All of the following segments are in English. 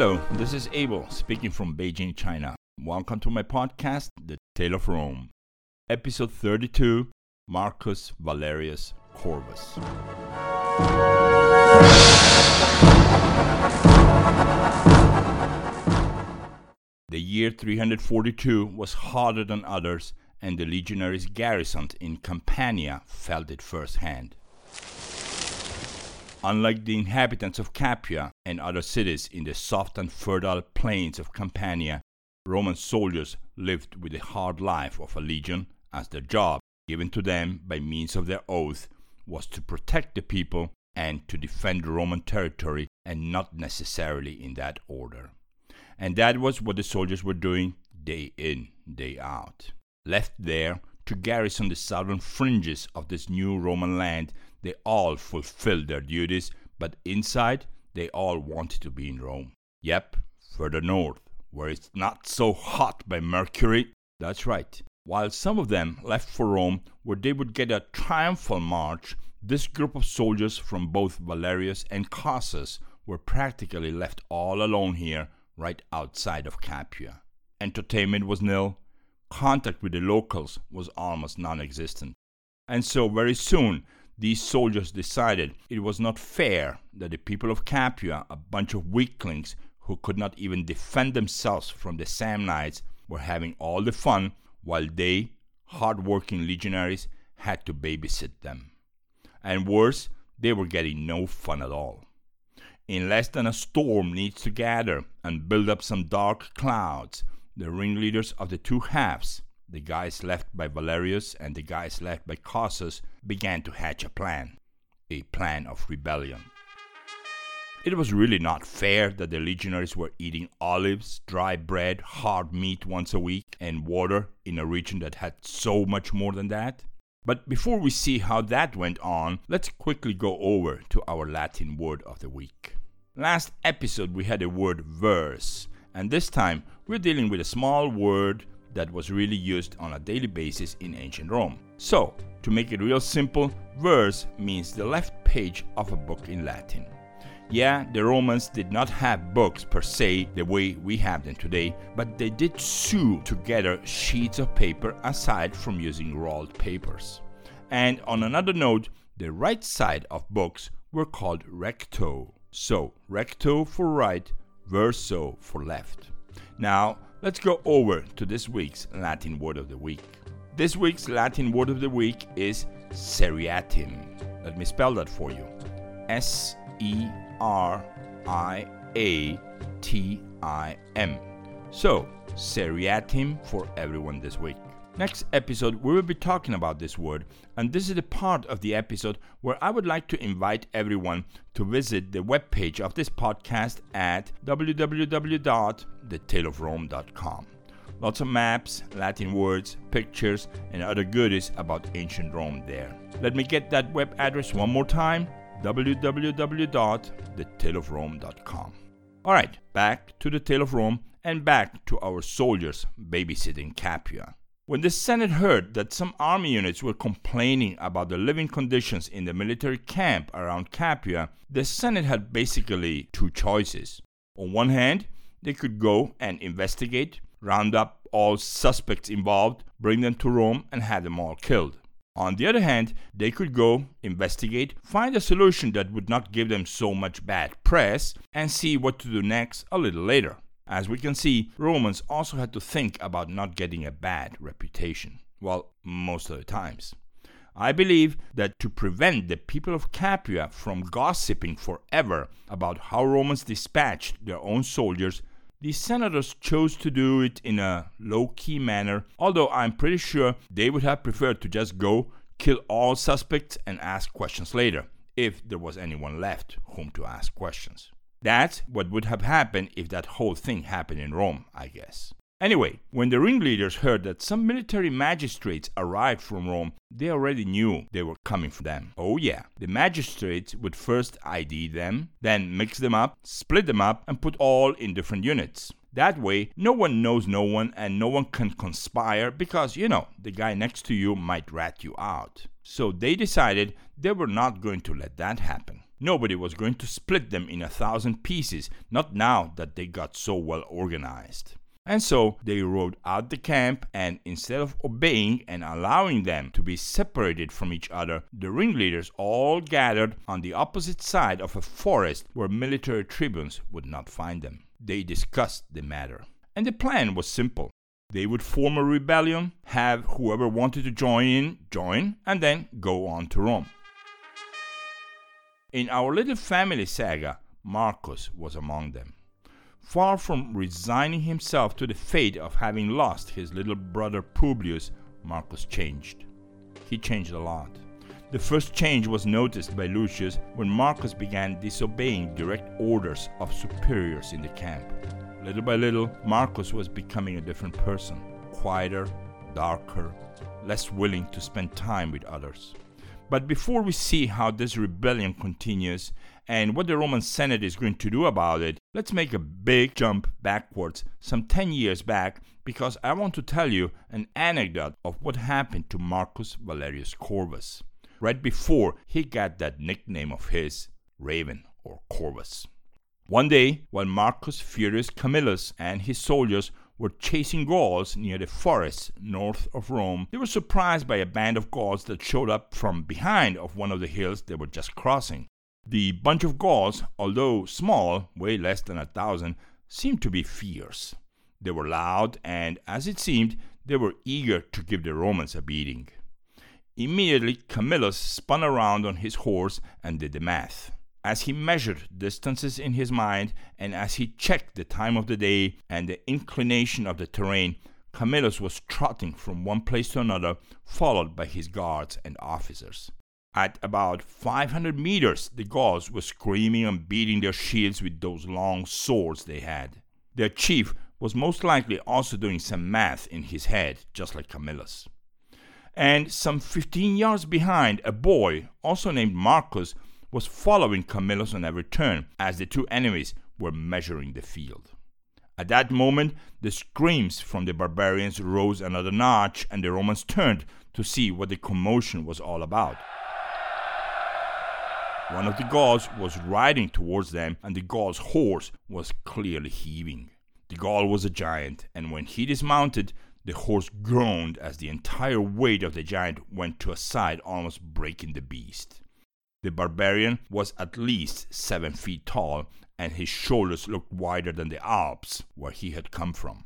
Hello, this is Abel speaking from Beijing, China. Welcome to my podcast, The Tale of Rome. Episode 32 Marcus Valerius Corvus. The year 342 was harder than others, and the legionaries garrisoned in Campania felt it firsthand. Unlike the inhabitants of Capua and other cities in the soft and fertile plains of Campania, Roman soldiers lived with the hard life of a legion as their job, given to them by means of their oath, was to protect the people and to defend Roman territory, and not necessarily in that order. And that was what the soldiers were doing day in, day out. Left there to garrison the southern fringes of this new Roman land, they all fulfilled their duties, but inside, they all wanted to be in Rome. Yep, further north, where it's not so hot by Mercury. That's right. While some of them left for Rome, where they would get a triumphal march, this group of soldiers from both Valerius and Cossus were practically left all alone here right outside of Capua. Entertainment was nil, contact with the locals was almost non existent. And so, very soon, these soldiers decided it was not fair that the people of Capua, a bunch of weaklings who could not even defend themselves from the Samnites, were having all the fun while they, hard working legionaries, had to babysit them. And worse, they were getting no fun at all in less than a storm needs to gather and build up some dark clouds, the ringleaders of the two halves, the guys left by Valerius and the guys left by Cossus, began to hatch a plan a plan of rebellion. It was really not fair that the legionaries were eating olives, dry bread, hard meat once a week, and water in a region that had so much more than that. But before we see how that went on, let's quickly go over to our Latin word of the week. Last episode we had a word verso, and this time we're dealing with a small word that was really used on a daily basis in ancient Rome. So, to make it real simple, verso means the left page of a book in Latin. Yeah, the Romans did not have books per se the way we have them today, but they did sew together sheets of paper aside from using rolled papers. And on another note, the right side of books were called recto. So, recto for right, verso for left. Now, let's go over to this week's Latin word of the week. This week's Latin word of the week is seriatim. Let me spell that for you S E R I A T I M. So, seriatim for everyone this week. Next episode, we will be talking about this word, and this is the part of the episode where I would like to invite everyone to visit the webpage of this podcast at www.thetaleofrome.com. Lots of maps, Latin words, pictures, and other goodies about ancient Rome there. Let me get that web address one more time www.thetaleofrome.com. All right, back to the Tale of Rome and back to our soldiers babysitting Capua. When the Senate heard that some army units were complaining about the living conditions in the military camp around Capua, the Senate had basically two choices. On one hand, they could go and investigate, round up all suspects involved, bring them to Rome, and have them all killed. On the other hand, they could go, investigate, find a solution that would not give them so much bad press, and see what to do next a little later. As we can see, Romans also had to think about not getting a bad reputation. Well, most of the times. I believe that to prevent the people of Capua from gossiping forever about how Romans dispatched their own soldiers, the senators chose to do it in a low key manner, although I'm pretty sure they would have preferred to just go, kill all suspects, and ask questions later, if there was anyone left whom to ask questions. That's what would have happened if that whole thing happened in Rome, I guess. Anyway, when the ringleaders heard that some military magistrates arrived from Rome, they already knew they were coming for them. Oh, yeah. The magistrates would first ID them, then mix them up, split them up, and put all in different units. That way, no one knows no one and no one can conspire because, you know, the guy next to you might rat you out. So they decided they were not going to let that happen. Nobody was going to split them in a thousand pieces, not now that they got so well organized. And so they rode out the camp, and instead of obeying and allowing them to be separated from each other, the ringleaders all gathered on the opposite side of a forest where military tribunes would not find them. They discussed the matter. And the plan was simple. They would form a rebellion, have whoever wanted to join in join, and then go on to Rome. In our little family saga, Marcus was among them. Far from resigning himself to the fate of having lost his little brother Publius, Marcus changed. He changed a lot. The first change was noticed by Lucius when Marcus began disobeying direct orders of superiors in the camp. Little by little, Marcus was becoming a different person quieter, darker, less willing to spend time with others. But before we see how this rebellion continues and what the Roman Senate is going to do about it, let's make a big jump backwards, some 10 years back, because I want to tell you an anecdote of what happened to Marcus Valerius Corvus, right before he got that nickname of his, Raven or Corvus. One day, while Marcus Furius Camillus and his soldiers were chasing Gauls near the forests north of Rome, they were surprised by a band of Gauls that showed up from behind of one of the hills they were just crossing. The bunch of Gauls, although small, way less than a thousand, seemed to be fierce. They were loud, and as it seemed, they were eager to give the Romans a beating. Immediately, Camillus spun around on his horse and did the math. As he measured distances in his mind, and as he checked the time of the day and the inclination of the terrain, Camillus was trotting from one place to another, followed by his guards and officers. At about 500 meters, the Gauls were screaming and beating their shields with those long swords they had. Their chief was most likely also doing some math in his head, just like Camillus. And some 15 yards behind, a boy, also named Marcus, was following Camillus on every turn as the two enemies were measuring the field. At that moment, the screams from the barbarians rose another notch, and the Romans turned to see what the commotion was all about. One of the Gauls was riding towards them, and the Gaul's horse was clearly heaving. The Gaul was a giant, and when he dismounted, the horse groaned as the entire weight of the giant went to a side, almost breaking the beast. The barbarian was at least seven feet tall, and his shoulders looked wider than the Alps, where he had come from.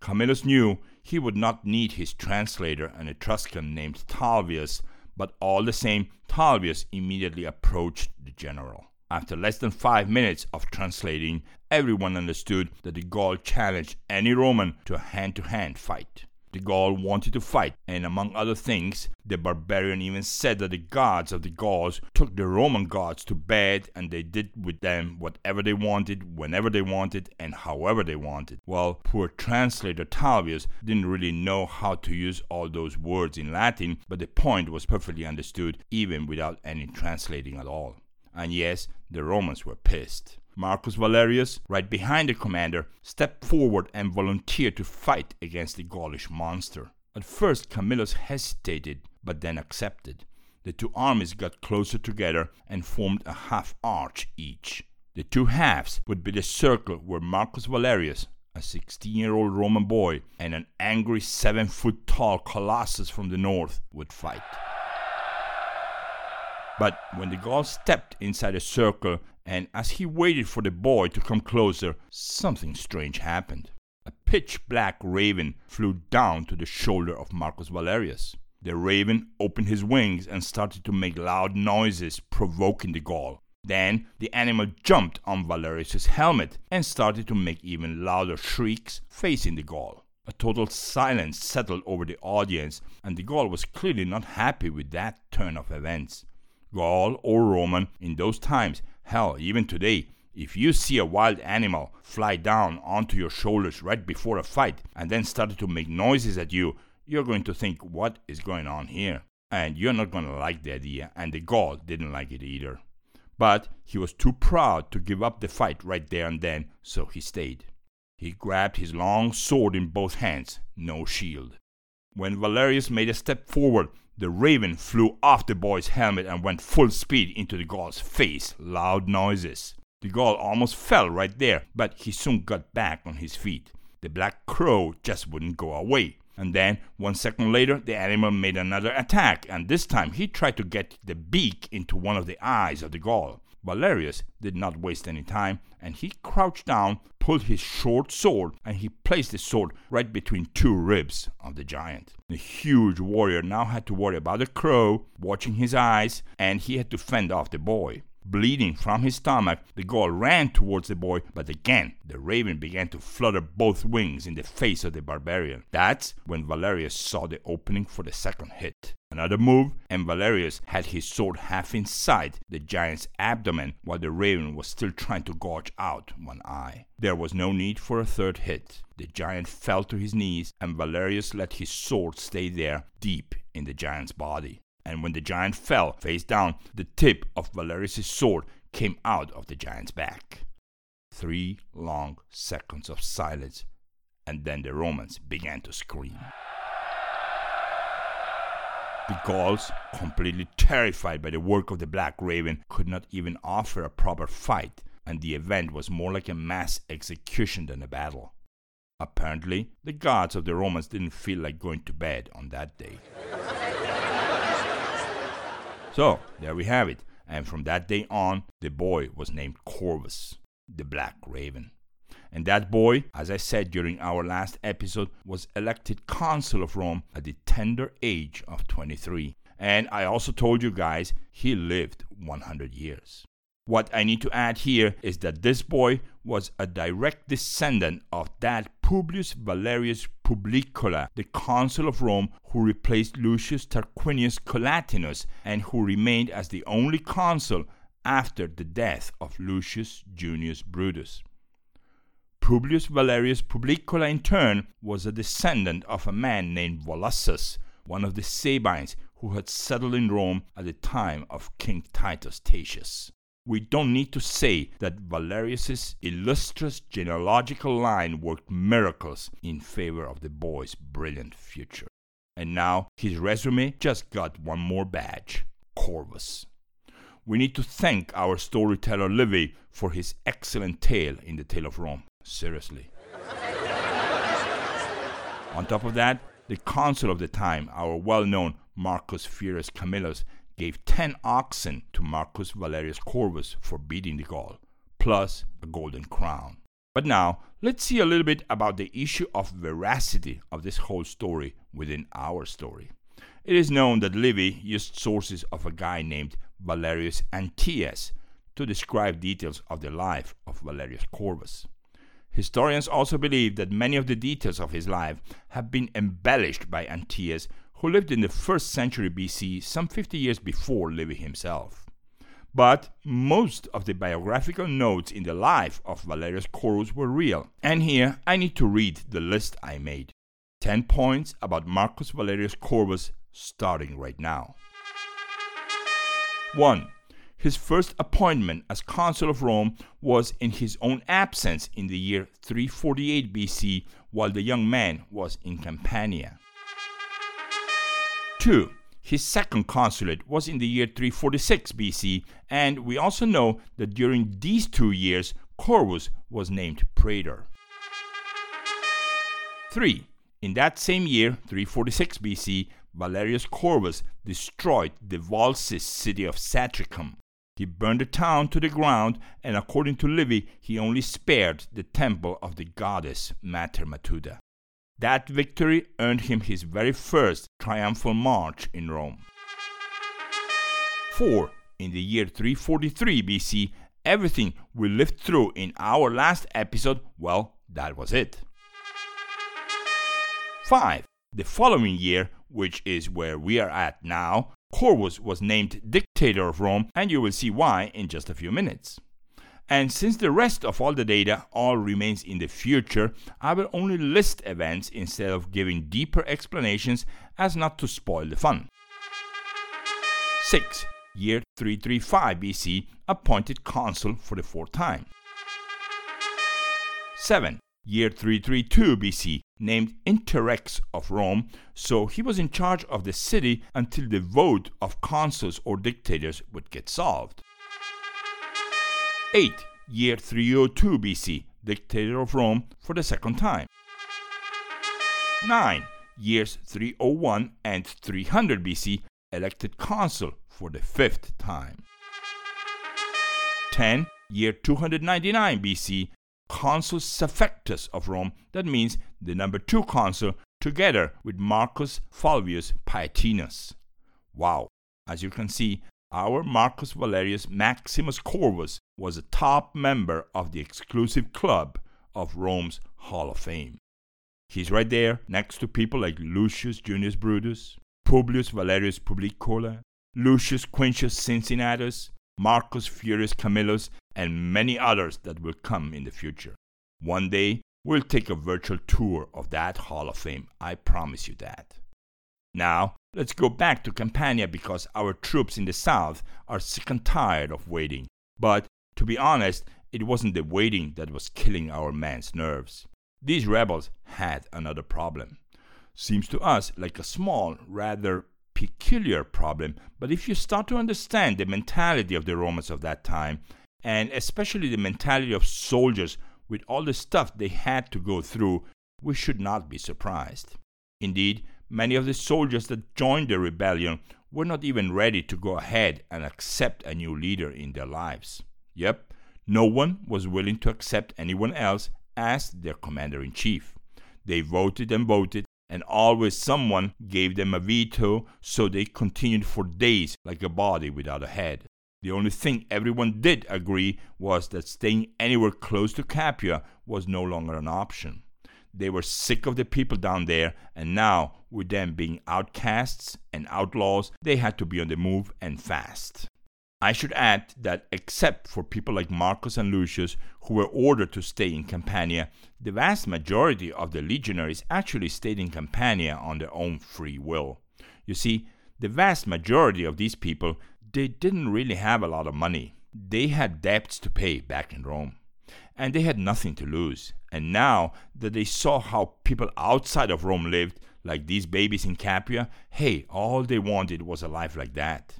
Camillus knew he would not need his translator, an Etruscan named Talvius, but all the same, Talvius immediately approached the general. After less than five minutes of translating, everyone understood that the Gaul challenged any Roman to a hand to hand fight. The Gaul wanted to fight, and among other things, the barbarian even said that the gods of the Gauls took the Roman gods to bed and they did with them whatever they wanted, whenever they wanted, and however they wanted. Well, poor translator Talvius didn't really know how to use all those words in Latin, but the point was perfectly understood even without any translating at all. And yes, the Romans were pissed. Marcus Valerius, right behind the commander, stepped forward and volunteered to fight against the Gaulish monster. At first, Camillus hesitated, but then accepted. The two armies got closer together and formed a half arch each. The two halves would be the circle where Marcus Valerius, a 16 year old Roman boy, and an angry 7 foot tall colossus from the north would fight. But when the Gaul stepped inside the circle, and as he waited for the boy to come closer, something strange happened. A pitch black raven flew down to the shoulder of Marcus Valerius. The raven opened his wings and started to make loud noises, provoking the Gaul. Then the animal jumped on Valerius's helmet and started to make even louder shrieks, facing the Gaul. A total silence settled over the audience, and the Gaul was clearly not happy with that turn of events. Gaul or Roman in those times, hell, even today, if you see a wild animal fly down onto your shoulders right before a fight and then start to make noises at you, you're going to think, what is going on here? And you're not going to like the idea, and the Gaul didn't like it either. But he was too proud to give up the fight right there and then, so he stayed. He grabbed his long sword in both hands, no shield. When Valerius made a step forward, the raven flew off the boy's helmet and went full speed into the Gaul's face. Loud noises. The Gaul almost fell right there, but he soon got back on his feet. The black crow just wouldn't go away. And then, one second later, the animal made another attack, and this time he tried to get the beak into one of the eyes of the Gaul. Valerius did not waste any time, and he crouched down, pulled his short sword, and he placed the sword right between two ribs of the giant. The huge warrior now had to worry about the crow, watching his eyes, and he had to fend off the boy. Bleeding from his stomach, the Gaul ran towards the boy, but again the raven began to flutter both wings in the face of the barbarian. That's when Valerius saw the opening for the second hit. Another move, and Valerius had his sword half inside the giant's abdomen while the raven was still trying to gouge out one eye. There was no need for a third hit. The giant fell to his knees, and Valerius let his sword stay there deep in the giant's body and when the giant fell face down, the tip of Valerius' sword came out of the giant's back. Three long seconds of silence, and then the Romans began to scream. The Gauls, completely terrified by the work of the Black Raven, could not even offer a proper fight, and the event was more like a mass execution than a battle. Apparently, the gods of the Romans didn't feel like going to bed on that day. So, there we have it. And from that day on, the boy was named Corvus, the Black Raven. And that boy, as I said during our last episode, was elected consul of Rome at the tender age of 23. And I also told you guys he lived 100 years. What I need to add here is that this boy was a direct descendant of that Publius Valerius Publicola, the consul of Rome who replaced Lucius Tarquinius Collatinus and who remained as the only consul after the death of Lucius Junius Brutus. Publius Valerius Publicola, in turn, was a descendant of a man named Volossus, one of the Sabines who had settled in Rome at the time of King Titus Tatius we don't need to say that Valerius's illustrious genealogical line worked miracles in favor of the boy's brilliant future. And now his resume just got one more badge Corvus. We need to thank our storyteller Livy for his excellent tale in the Tale of Rome. Seriously. On top of that, the consul of the time, our well known Marcus Furius Camillus, gave 10 oxen to Marcus Valerius Corvus for beating the Gaul, plus a golden crown. But now, let's see a little bit about the issue of veracity of this whole story within our story. It is known that Livy used sources of a guy named Valerius Antias to describe details of the life of Valerius Corvus. Historians also believe that many of the details of his life have been embellished by Antias who lived in the first century BC, some 50 years before Livy himself. But most of the biographical notes in the life of Valerius Corvus were real. And here I need to read the list I made 10 points about Marcus Valerius Corvus, starting right now. 1. His first appointment as consul of Rome was in his own absence in the year 348 BC while the young man was in Campania. 2. His second consulate was in the year 346 BC, and we also know that during these two years, Corvus was named praetor. 3. In that same year, 346 BC, Valerius Corvus destroyed the Volscis city of Satricum. He burned the town to the ground, and according to Livy, he only spared the temple of the goddess Mater Matuta. That victory earned him his very first triumphal march in Rome. 4. In the year 343 BC, everything we lived through in our last episode, well, that was it. 5. The following year, which is where we are at now, Corvus was named dictator of Rome, and you will see why in just a few minutes. And since the rest of all the data all remains in the future, I will only list events instead of giving deeper explanations as not to spoil the fun. 6. Year 335 BC, appointed consul for the fourth time. 7. year 332 BC, named Interrex of Rome, so he was in charge of the city until the vote of consuls or dictators would get solved. 8. Year 302 BC, dictator of Rome for the second time. 9. Years 301 and 300 BC, elected consul for the fifth time. 10. Year 299 BC, consul suffectus of Rome, that means the number two consul, together with Marcus Fulvius Paetinus. Wow, as you can see, our Marcus Valerius Maximus Corvus was a top member of the exclusive club of Rome's Hall of Fame. He's right there next to people like Lucius Junius Brutus, Publius Valerius Publicola, Lucius Quintius Cincinnatus, Marcus Furius Camillus, and many others that will come in the future. One day, we'll take a virtual tour of that Hall of Fame. I promise you that. Now, let's go back to Campania because our troops in the south are sick and tired of waiting. But to be honest, it wasn't the waiting that was killing our men's nerves. These rebels had another problem. Seems to us like a small, rather peculiar problem, but if you start to understand the mentality of the Romans of that time, and especially the mentality of soldiers with all the stuff they had to go through, we should not be surprised. Indeed, many of the soldiers that joined the rebellion were not even ready to go ahead and accept a new leader in their lives. Yep, no one was willing to accept anyone else as their commander in chief. They voted and voted, and always someone gave them a veto, so they continued for days like a body without a head. The only thing everyone did agree was that staying anywhere close to Capua was no longer an option. They were sick of the people down there, and now, with them being outcasts and outlaws, they had to be on the move and fast. I should add that, except for people like Marcus and Lucius, who were ordered to stay in Campania, the vast majority of the legionaries actually stayed in Campania on their own free will. You see, the vast majority of these people they didn't really have a lot of money. They had debts to pay back in Rome. And they had nothing to lose. And now that they saw how people outside of Rome lived, like these babies in Capua, hey, all they wanted was a life like that.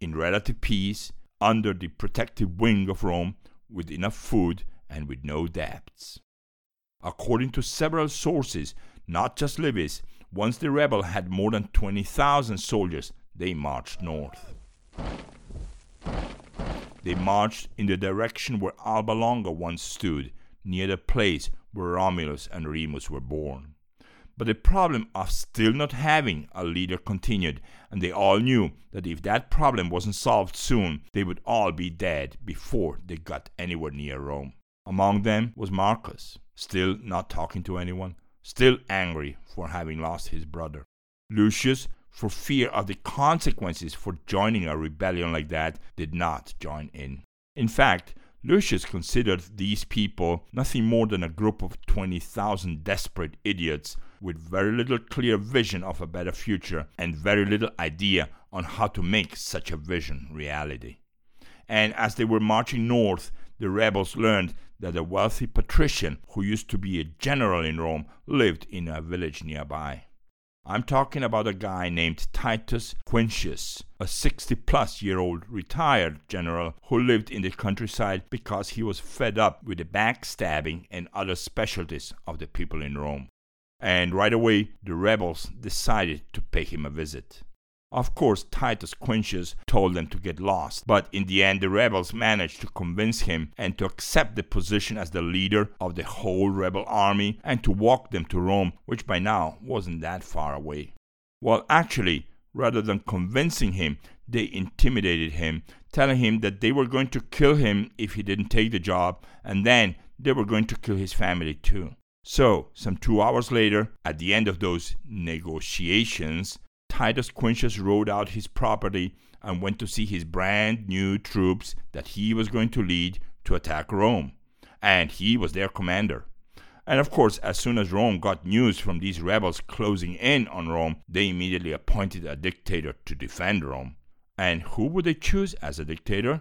In relative peace, under the protective wing of Rome, with enough food and with no debts. According to several sources, not just Livy, once the rebel had more than 20,000 soldiers, they marched north. They marched in the direction where Alba Longa once stood, near the place where Romulus and Remus were born. But the problem of still not having a leader continued, and they all knew that if that problem wasn't solved soon, they would all be dead before they got anywhere near Rome. Among them was Marcus, still not talking to anyone, still angry for having lost his brother. Lucius for fear of the consequences for joining a rebellion like that, did not join in. In fact, Lucius considered these people nothing more than a group of 20,000 desperate idiots with very little clear vision of a better future and very little idea on how to make such a vision reality. And as they were marching north, the rebels learned that a wealthy patrician who used to be a general in Rome lived in a village nearby. I'm talking about a guy named Titus Quintius, a 60 plus year old retired general who lived in the countryside because he was fed up with the backstabbing and other specialties of the people in Rome. And right away, the rebels decided to pay him a visit. Of course, Titus Quintius told them to get lost, but in the end, the rebels managed to convince him and to accept the position as the leader of the whole rebel army and to walk them to Rome, which by now wasn't that far away. Well, actually, rather than convincing him, they intimidated him, telling him that they were going to kill him if he didn't take the job, and then they were going to kill his family too. So, some two hours later, at the end of those negotiations, Titus Quintius rode out his property and went to see his brand new troops that he was going to lead to attack Rome. And he was their commander. And of course, as soon as Rome got news from these rebels closing in on Rome, they immediately appointed a dictator to defend Rome. And who would they choose as a dictator?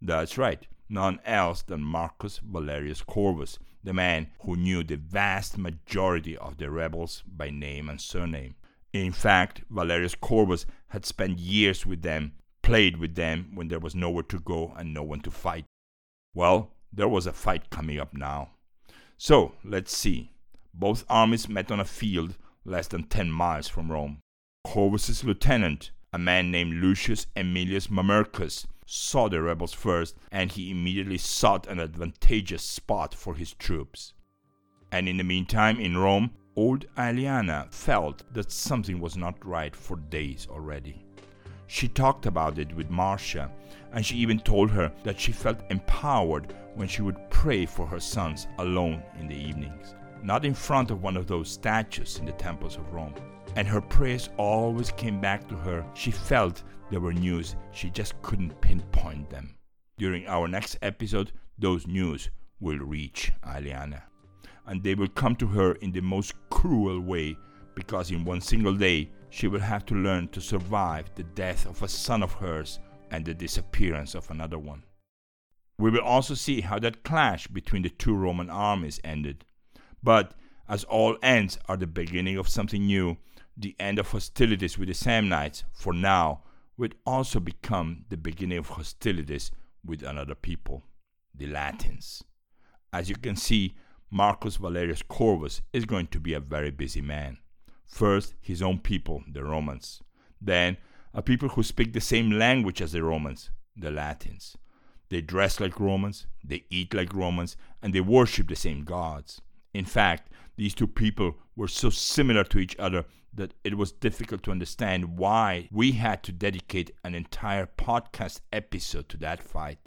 That's right, none else than Marcus Valerius Corvus, the man who knew the vast majority of the rebels by name and surname. In fact, Valerius Corvus had spent years with them, played with them when there was nowhere to go and no one to fight. Well, there was a fight coming up now. So, let's see. Both armies met on a field less than 10 miles from Rome. Corvus's lieutenant, a man named Lucius Aemilius Mamercus, saw the rebels first and he immediately sought an advantageous spot for his troops. And in the meantime, in Rome, old Aeliana felt that something was not right for days already. She talked about it with Marcia, and she even told her that she felt empowered when she would pray for her sons alone in the evenings, not in front of one of those statues in the temples of Rome. And her prayers always came back to her. She felt there were news, she just couldn't pinpoint them. During our next episode, those news will reach Aeliana. And they will come to her in the most cruel way because in one single day she will have to learn to survive the death of a son of hers and the disappearance of another one. We will also see how that clash between the two Roman armies ended. But as all ends are the beginning of something new, the end of hostilities with the Samnites, for now, would also become the beginning of hostilities with another people, the Latins. As you can see, Marcus Valerius Corvus is going to be a very busy man. First, his own people, the Romans. Then, a people who speak the same language as the Romans, the Latins. They dress like Romans, they eat like Romans, and they worship the same gods. In fact, these two people were so similar to each other that it was difficult to understand why we had to dedicate an entire podcast episode to that fight.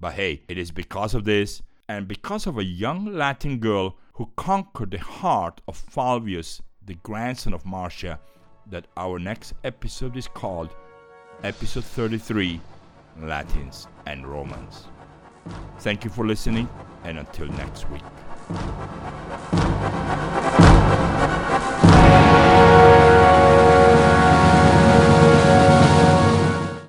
But hey, it is because of this and because of a young Latin girl who conquered the heart of Fulvius, the grandson of Marcia, that our next episode is called Episode 33 Latins and Romans. Thank you for listening, and until next week.